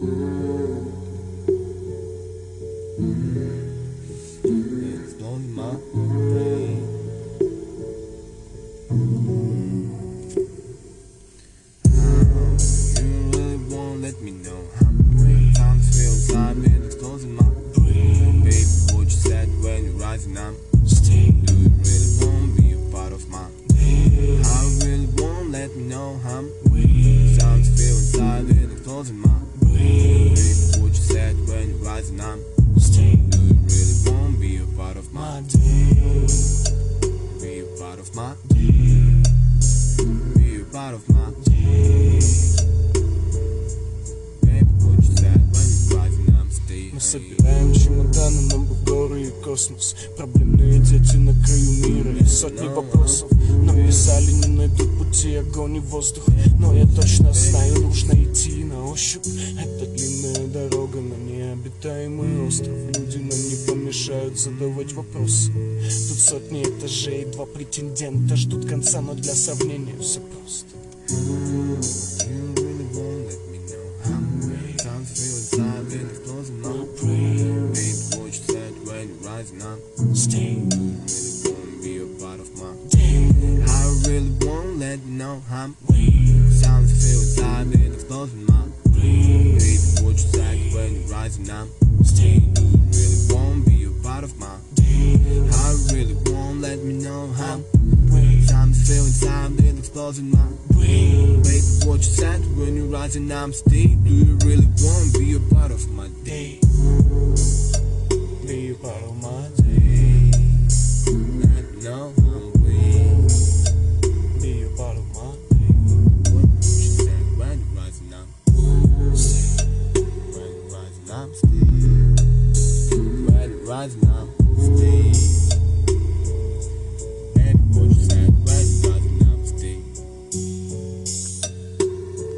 It's blowing my. You really won't let me know how Time feels like it explodes in my brain what you said when you're rising I'm staying in my Baby, what you said when you're rising I'm staying you really want be a part of my day? Be a part of my day Be a part of my day Мы собираем чемоданы, нам бы горы и космос Проблемные дети на краю мира и сотни вопросов Но писали, не найдут пути огонь и воздух Но я точно знаю, необитаемый остров. Люди нам не помешают задавать вопросы. Тут сотни этажей, два претендента ждут конца Но для сравнения все просто. You really won't let me know how Time when you're I'm stay, You really won't be a part of my day. I really won't let me know how Time to feel inside and explodes my brain Baby, what you said when you're rising I'm still Do you really want to be a part of my day? I've now.